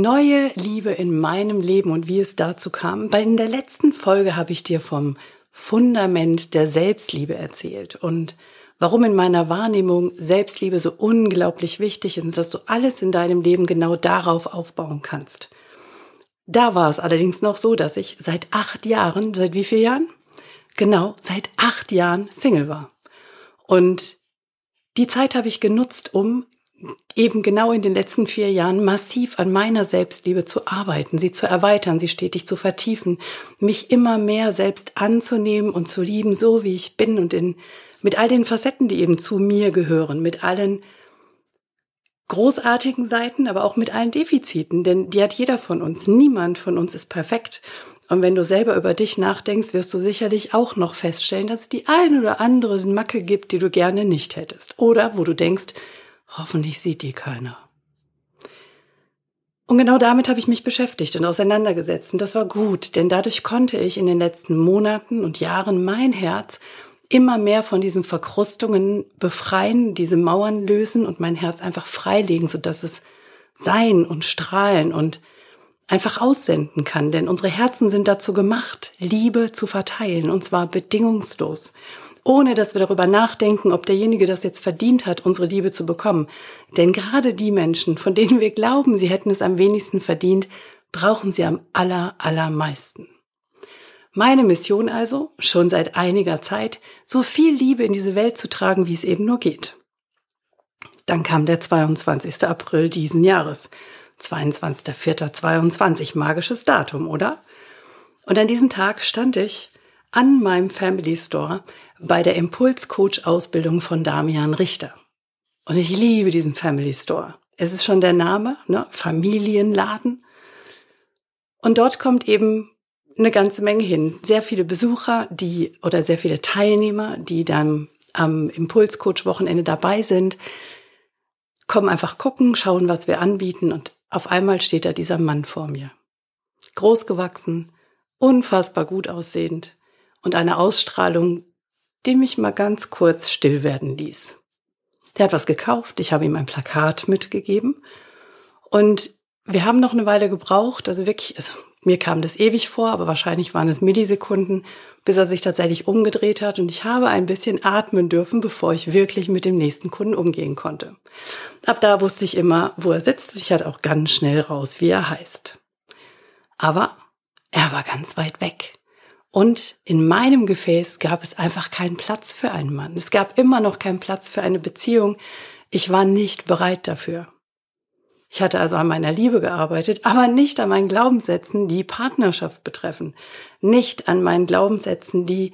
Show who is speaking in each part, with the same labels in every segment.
Speaker 1: neue Liebe in meinem Leben und wie es dazu kam. Weil in der letzten Folge habe ich dir vom Fundament der Selbstliebe erzählt und warum in meiner Wahrnehmung Selbstliebe so unglaublich wichtig ist, dass du alles in deinem Leben genau darauf aufbauen kannst. Da war es allerdings noch so, dass ich seit acht Jahren, seit wie vielen Jahren? Genau, seit acht Jahren Single war. Und die Zeit habe ich genutzt, um eben genau in den letzten vier Jahren massiv an meiner Selbstliebe zu arbeiten, sie zu erweitern, sie stetig zu vertiefen, mich immer mehr selbst anzunehmen und zu lieben, so wie ich bin und in, mit all den Facetten, die eben zu mir gehören, mit allen großartigen Seiten, aber auch mit allen Defiziten, denn die hat jeder von uns. Niemand von uns ist perfekt. Und wenn du selber über dich nachdenkst, wirst du sicherlich auch noch feststellen, dass es die ein oder andere Macke gibt, die du gerne nicht hättest. Oder wo du denkst, Hoffentlich sieht die keiner. Und genau damit habe ich mich beschäftigt und auseinandergesetzt. Und das war gut, denn dadurch konnte ich in den letzten Monaten und Jahren mein Herz immer mehr von diesen Verkrustungen befreien, diese Mauern lösen und mein Herz einfach freilegen, sodass es sein und strahlen und einfach aussenden kann. Denn unsere Herzen sind dazu gemacht, Liebe zu verteilen, und zwar bedingungslos ohne dass wir darüber nachdenken, ob derjenige das jetzt verdient hat, unsere Liebe zu bekommen. Denn gerade die Menschen, von denen wir glauben, sie hätten es am wenigsten verdient, brauchen sie am aller, allermeisten. Meine Mission also, schon seit einiger Zeit, so viel Liebe in diese Welt zu tragen, wie es eben nur geht. Dann kam der 22. April diesen Jahres. 22.04.22, magisches Datum, oder? Und an diesem Tag stand ich an meinem Family Store bei der Impulscoach-Ausbildung von Damian Richter. Und ich liebe diesen Family Store. Es ist schon der Name, ne? Familienladen. Und dort kommt eben eine ganze Menge hin. Sehr viele Besucher, die oder sehr viele Teilnehmer, die dann am Impulscoach-Wochenende dabei sind, kommen einfach gucken, schauen, was wir anbieten und auf einmal steht da dieser Mann vor mir. Großgewachsen, unfassbar gut aussehend und eine Ausstrahlung, die mich mal ganz kurz still werden ließ. Der hat was gekauft, ich habe ihm ein Plakat mitgegeben und wir haben noch eine Weile gebraucht, also wirklich, also mir kam das ewig vor, aber wahrscheinlich waren es Millisekunden, bis er sich tatsächlich umgedreht hat und ich habe ein bisschen atmen dürfen, bevor ich wirklich mit dem nächsten Kunden umgehen konnte. Ab da wusste ich immer, wo er sitzt. Ich hatte auch ganz schnell raus, wie er heißt. Aber er war ganz weit weg. Und in meinem Gefäß gab es einfach keinen Platz für einen Mann. Es gab immer noch keinen Platz für eine Beziehung. Ich war nicht bereit dafür. Ich hatte also an meiner Liebe gearbeitet, aber nicht an meinen Glaubenssätzen, die Partnerschaft betreffen. Nicht an meinen Glaubenssätzen, die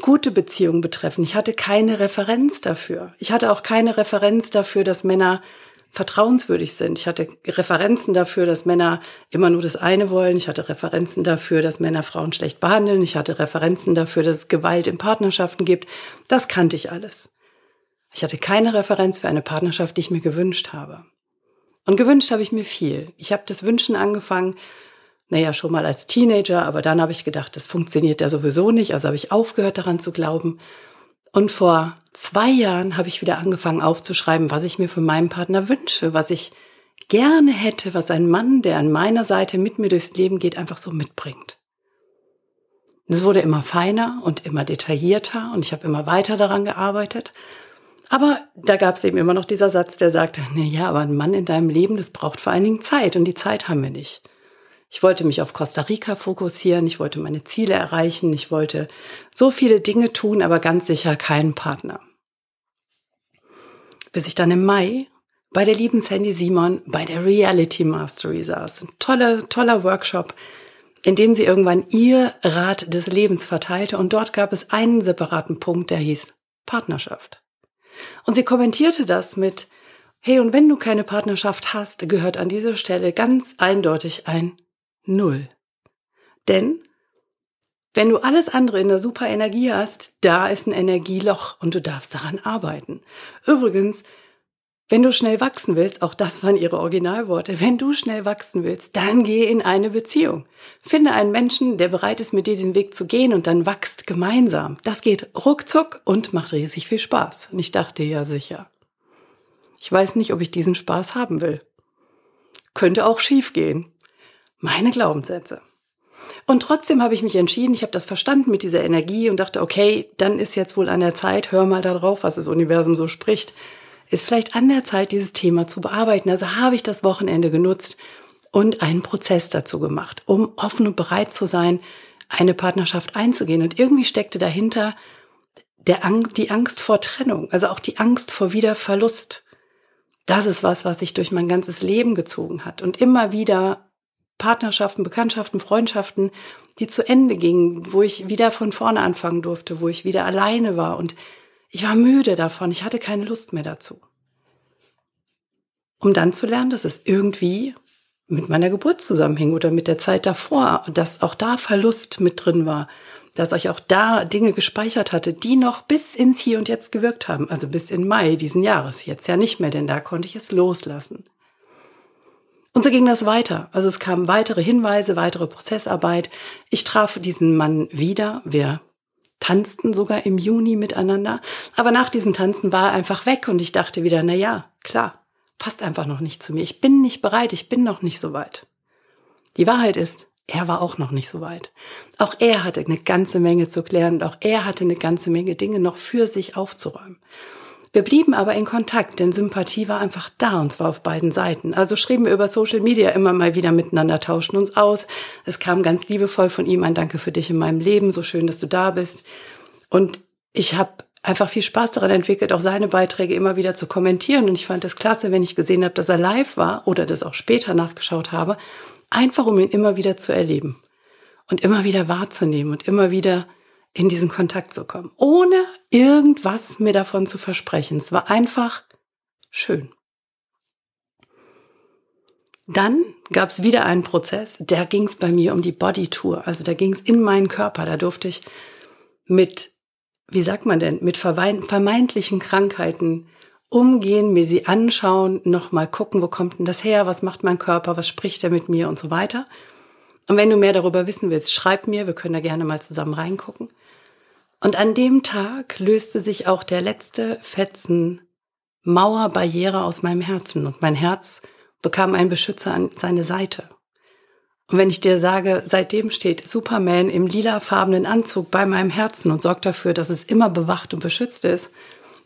Speaker 1: gute Beziehungen betreffen. Ich hatte keine Referenz dafür. Ich hatte auch keine Referenz dafür, dass Männer vertrauenswürdig sind. Ich hatte Referenzen dafür, dass Männer immer nur das eine wollen. Ich hatte Referenzen dafür, dass Männer Frauen schlecht behandeln. Ich hatte Referenzen dafür, dass es Gewalt in Partnerschaften gibt. Das kannte ich alles. Ich hatte keine Referenz für eine Partnerschaft, die ich mir gewünscht habe. Und gewünscht habe ich mir viel. Ich habe das Wünschen angefangen, naja, schon mal als Teenager, aber dann habe ich gedacht, das funktioniert ja sowieso nicht, also habe ich aufgehört daran zu glauben. Und vor zwei Jahren habe ich wieder angefangen aufzuschreiben, was ich mir für meinen Partner wünsche, was ich gerne hätte, was ein Mann, der an meiner Seite mit mir durchs Leben geht, einfach so mitbringt. Es wurde immer feiner und immer detaillierter und ich habe immer weiter daran gearbeitet. Aber da gab es eben immer noch dieser Satz, der sagte, na ja, aber ein Mann in deinem Leben, das braucht vor allen Dingen Zeit und die Zeit haben wir nicht. Ich wollte mich auf Costa Rica fokussieren, ich wollte meine Ziele erreichen, ich wollte so viele Dinge tun, aber ganz sicher keinen Partner. Bis ich dann im Mai bei der lieben Sandy Simon bei der Reality Mastery saß. Ein toller, toller Workshop, in dem sie irgendwann ihr Rat des Lebens verteilte und dort gab es einen separaten Punkt, der hieß Partnerschaft. Und sie kommentierte das mit, hey, und wenn du keine Partnerschaft hast, gehört an dieser Stelle ganz eindeutig ein Null. Denn wenn du alles andere in der super Energie hast, da ist ein Energieloch und du darfst daran arbeiten. Übrigens, wenn du schnell wachsen willst, auch das waren ihre Originalworte, wenn du schnell wachsen willst, dann geh in eine Beziehung. Finde einen Menschen, der bereit ist, mit dir diesen Weg zu gehen und dann wachst gemeinsam. Das geht ruckzuck und macht riesig viel Spaß. Und ich dachte ja sicher. Ich weiß nicht, ob ich diesen Spaß haben will. könnte auch schief gehen. Meine Glaubenssätze. Und trotzdem habe ich mich entschieden, ich habe das verstanden mit dieser Energie und dachte, okay, dann ist jetzt wohl an der Zeit, hör mal darauf, was das Universum so spricht, ist vielleicht an der Zeit, dieses Thema zu bearbeiten. Also habe ich das Wochenende genutzt und einen Prozess dazu gemacht, um offen und bereit zu sein, eine Partnerschaft einzugehen. Und irgendwie steckte dahinter der Angst, die Angst vor Trennung, also auch die Angst vor Wiederverlust. Das ist was, was sich durch mein ganzes Leben gezogen hat und immer wieder Partnerschaften, Bekanntschaften, Freundschaften, die zu Ende gingen, wo ich wieder von vorne anfangen durfte, wo ich wieder alleine war und ich war müde davon, ich hatte keine Lust mehr dazu. Um dann zu lernen, dass es irgendwie mit meiner Geburt zusammenhing oder mit der Zeit davor, dass auch da Verlust mit drin war, dass ich auch da Dinge gespeichert hatte, die noch bis ins Hier und Jetzt gewirkt haben, also bis in Mai diesen Jahres, jetzt ja nicht mehr, denn da konnte ich es loslassen. Und so ging das weiter. Also es kamen weitere Hinweise, weitere Prozessarbeit. Ich traf diesen Mann wieder. Wir tanzten sogar im Juni miteinander. Aber nach diesem Tanzen war er einfach weg und ich dachte wieder, na ja, klar, passt einfach noch nicht zu mir. Ich bin nicht bereit, ich bin noch nicht so weit. Die Wahrheit ist, er war auch noch nicht so weit. Auch er hatte eine ganze Menge zu klären und auch er hatte eine ganze Menge Dinge noch für sich aufzuräumen. Wir blieben aber in Kontakt, denn Sympathie war einfach da und zwar auf beiden Seiten. Also schrieben wir über Social Media immer mal wieder miteinander, tauschten uns aus. Es kam ganz liebevoll von ihm ein Danke für dich in meinem Leben, so schön, dass du da bist. Und ich habe einfach viel Spaß daran entwickelt, auch seine Beiträge immer wieder zu kommentieren. Und ich fand es klasse, wenn ich gesehen habe, dass er live war oder das auch später nachgeschaut habe, einfach um ihn immer wieder zu erleben und immer wieder wahrzunehmen und immer wieder in diesen Kontakt zu kommen, ohne irgendwas mir davon zu versprechen. Es war einfach schön. Dann gab es wieder einen Prozess, der ging es bei mir um die Body Tour. Also da ging es in meinen Körper. Da durfte ich mit, wie sagt man denn, mit vermeintlichen Krankheiten umgehen, mir sie anschauen, nochmal gucken, wo kommt denn das her, was macht mein Körper, was spricht er mit mir und so weiter. Und wenn du mehr darüber wissen willst, schreib mir, wir können da gerne mal zusammen reingucken. Und an dem Tag löste sich auch der letzte Fetzen Mauerbarriere aus meinem Herzen und mein Herz bekam einen Beschützer an seine Seite. Und wenn ich dir sage, seitdem steht Superman im lilafarbenen Anzug bei meinem Herzen und sorgt dafür, dass es immer bewacht und beschützt ist,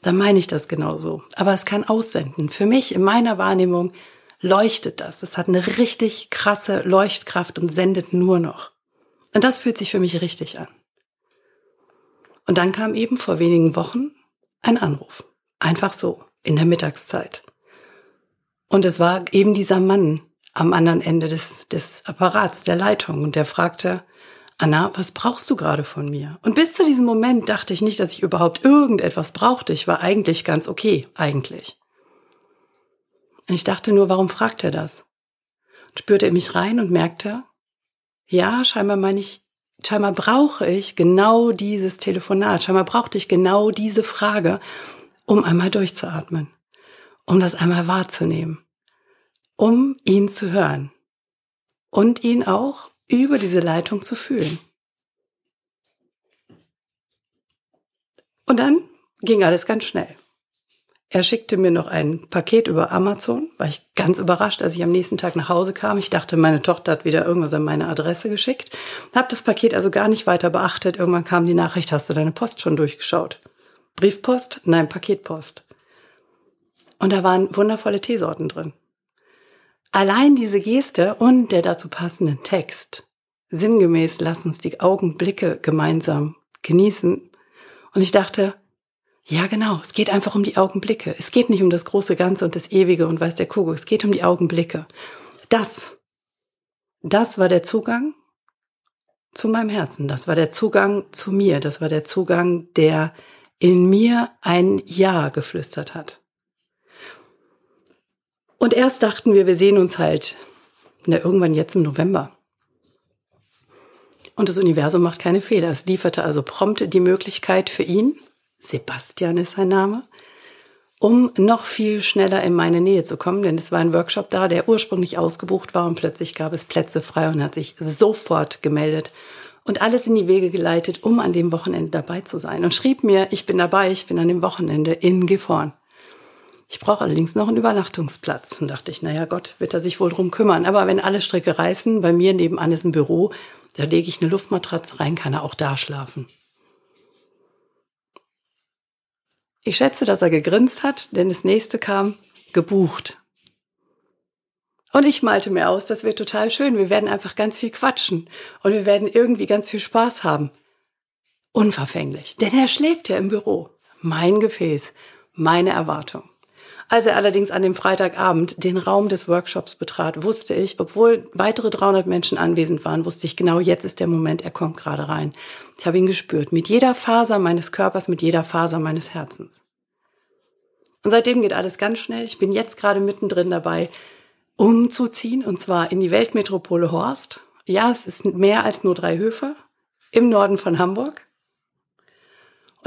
Speaker 1: dann meine ich das genauso. Aber es kann aussenden. Für mich, in meiner Wahrnehmung, leuchtet das. Es hat eine richtig krasse Leuchtkraft und sendet nur noch. Und das fühlt sich für mich richtig an. Und dann kam eben vor wenigen Wochen ein Anruf. Einfach so, in der Mittagszeit. Und es war eben dieser Mann am anderen Ende des, des Apparats, der Leitung. Und der fragte, Anna, was brauchst du gerade von mir? Und bis zu diesem Moment dachte ich nicht, dass ich überhaupt irgendetwas brauchte. Ich war eigentlich ganz okay, eigentlich. Und ich dachte nur, warum fragt er das? Und spürte in mich rein und merkte, ja, scheinbar meine ich scheinbar brauche ich genau dieses Telefonat, scheinbar brauchte ich genau diese Frage, um einmal durchzuatmen, um das einmal wahrzunehmen, um ihn zu hören und ihn auch über diese Leitung zu fühlen. Und dann ging alles ganz schnell. Er schickte mir noch ein Paket über Amazon, war ich ganz überrascht, als ich am nächsten Tag nach Hause kam. Ich dachte, meine Tochter hat wieder irgendwas an meine Adresse geschickt. Hab das Paket also gar nicht weiter beachtet. Irgendwann kam die Nachricht, hast du deine Post schon durchgeschaut? Briefpost? Nein, Paketpost. Und da waren wundervolle Teesorten drin. Allein diese Geste und der dazu passende Text. Sinngemäß, lass uns die Augenblicke gemeinsam genießen. Und ich dachte, ja, genau. Es geht einfach um die Augenblicke. Es geht nicht um das große Ganze und das Ewige und weiß der Kuckuck. Es geht um die Augenblicke. Das, das war der Zugang zu meinem Herzen. Das war der Zugang zu mir. Das war der Zugang, der in mir ein Ja geflüstert hat. Und erst dachten wir, wir sehen uns halt na, irgendwann jetzt im November. Und das Universum macht keine Fehler. Es lieferte also prompt die Möglichkeit für ihn, Sebastian ist sein Name, um noch viel schneller in meine Nähe zu kommen, denn es war ein Workshop da, der ursprünglich ausgebucht war und plötzlich gab es Plätze frei und hat sich sofort gemeldet und alles in die Wege geleitet, um an dem Wochenende dabei zu sein und schrieb mir, ich bin dabei, ich bin an dem Wochenende in Gifhorn. Ich brauche allerdings noch einen Übernachtungsplatz. Und dachte ich, naja Gott, wird er sich wohl drum kümmern. Aber wenn alle Stricke reißen, bei mir nebenan ist ein Büro, da lege ich eine Luftmatratze rein, kann er auch da schlafen. Ich schätze, dass er gegrinst hat, denn das nächste kam, gebucht. Und ich malte mir aus, das wird total schön. Wir werden einfach ganz viel quatschen und wir werden irgendwie ganz viel Spaß haben. Unverfänglich, denn er schläft ja im Büro. Mein Gefäß, meine Erwartung. Als er allerdings an dem Freitagabend den Raum des Workshops betrat, wusste ich, obwohl weitere 300 Menschen anwesend waren, wusste ich genau, jetzt ist der Moment, er kommt gerade rein. Ich habe ihn gespürt, mit jeder Faser meines Körpers, mit jeder Faser meines Herzens. Und seitdem geht alles ganz schnell. Ich bin jetzt gerade mittendrin dabei, umzuziehen, und zwar in die Weltmetropole Horst. Ja, es ist mehr als nur drei Höfe im Norden von Hamburg.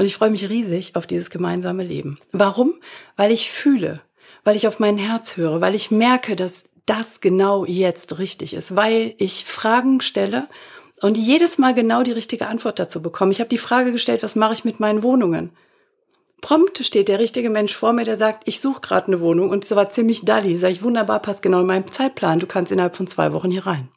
Speaker 1: Und ich freue mich riesig auf dieses gemeinsame Leben. Warum? Weil ich fühle, weil ich auf mein Herz höre, weil ich merke, dass das genau jetzt richtig ist, weil ich Fragen stelle und jedes Mal genau die richtige Antwort dazu bekomme. Ich habe die Frage gestellt, was mache ich mit meinen Wohnungen? Prompt steht der richtige Mensch vor mir, der sagt, ich suche gerade eine Wohnung und es war ziemlich dalli. Sag ich, wunderbar, passt genau in meinen Zeitplan. Du kannst innerhalb von zwei Wochen hier rein.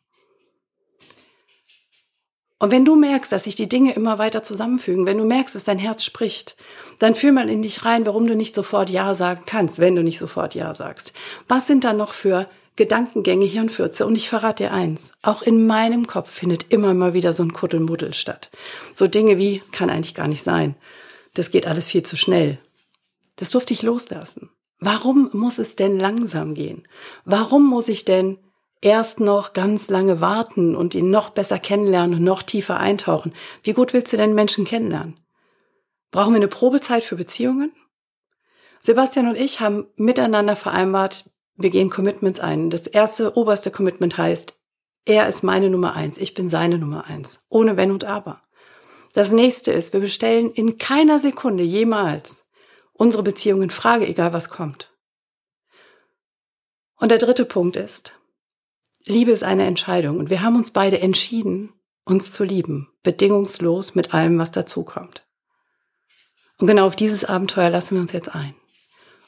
Speaker 1: Und wenn du merkst, dass sich die Dinge immer weiter zusammenfügen, wenn du merkst, dass dein Herz spricht, dann fühl mal in dich rein, warum du nicht sofort Ja sagen kannst, wenn du nicht sofort Ja sagst. Was sind da noch für Gedankengänge, Hirnfürze? Und ich verrate dir eins. Auch in meinem Kopf findet immer mal wieder so ein Kuddelmuddel statt. So Dinge wie, kann eigentlich gar nicht sein. Das geht alles viel zu schnell. Das durfte ich loslassen. Warum muss es denn langsam gehen? Warum muss ich denn erst noch ganz lange warten und ihn noch besser kennenlernen und noch tiefer eintauchen. Wie gut willst du denn Menschen kennenlernen? Brauchen wir eine Probezeit für Beziehungen? Sebastian und ich haben miteinander vereinbart, wir gehen Commitments ein. Das erste, oberste Commitment heißt, er ist meine Nummer eins, ich bin seine Nummer eins. Ohne Wenn und Aber. Das nächste ist, wir bestellen in keiner Sekunde jemals unsere Beziehung in Frage, egal was kommt. Und der dritte Punkt ist, Liebe ist eine Entscheidung und wir haben uns beide entschieden, uns zu lieben, bedingungslos mit allem, was dazukommt. Und genau auf dieses Abenteuer lassen wir uns jetzt ein.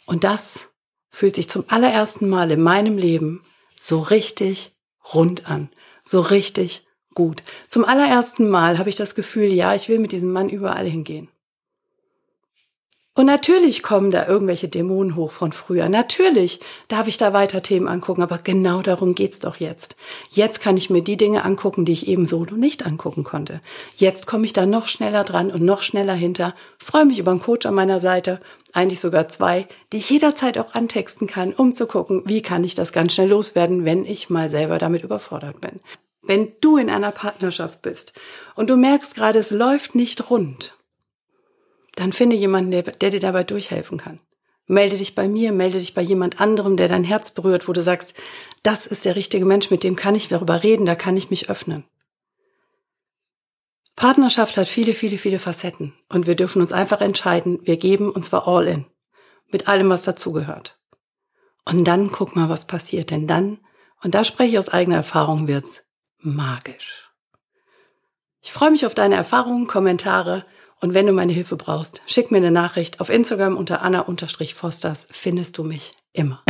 Speaker 1: Und das fühlt sich zum allerersten Mal in meinem Leben so richtig rund an, so richtig gut. Zum allerersten Mal habe ich das Gefühl, ja, ich will mit diesem Mann überall hingehen. Und natürlich kommen da irgendwelche Dämonen hoch von früher. Natürlich darf ich da weiter Themen angucken, aber genau darum geht's doch jetzt. Jetzt kann ich mir die Dinge angucken, die ich eben solo nicht angucken konnte. Jetzt komme ich da noch schneller dran und noch schneller hinter. Freue mich über einen Coach an meiner Seite, eigentlich sogar zwei, die ich jederzeit auch antexten kann, um zu gucken, wie kann ich das ganz schnell loswerden, wenn ich mal selber damit überfordert bin. Wenn du in einer Partnerschaft bist und du merkst gerade, es läuft nicht rund, dann finde jemanden, der, der dir dabei durchhelfen kann. Melde dich bei mir, melde dich bei jemand anderem, der dein Herz berührt, wo du sagst, das ist der richtige Mensch, mit dem kann ich darüber reden, da kann ich mich öffnen. Partnerschaft hat viele, viele, viele Facetten und wir dürfen uns einfach entscheiden, wir geben und zwar all in. Mit allem, was dazugehört. Und dann guck mal, was passiert, denn dann, und da spreche ich aus eigener Erfahrung, wird's magisch. Ich freue mich auf deine Erfahrungen, Kommentare und wenn du meine Hilfe brauchst, schick mir eine Nachricht. Auf Instagram unter anna-fosters findest du mich immer.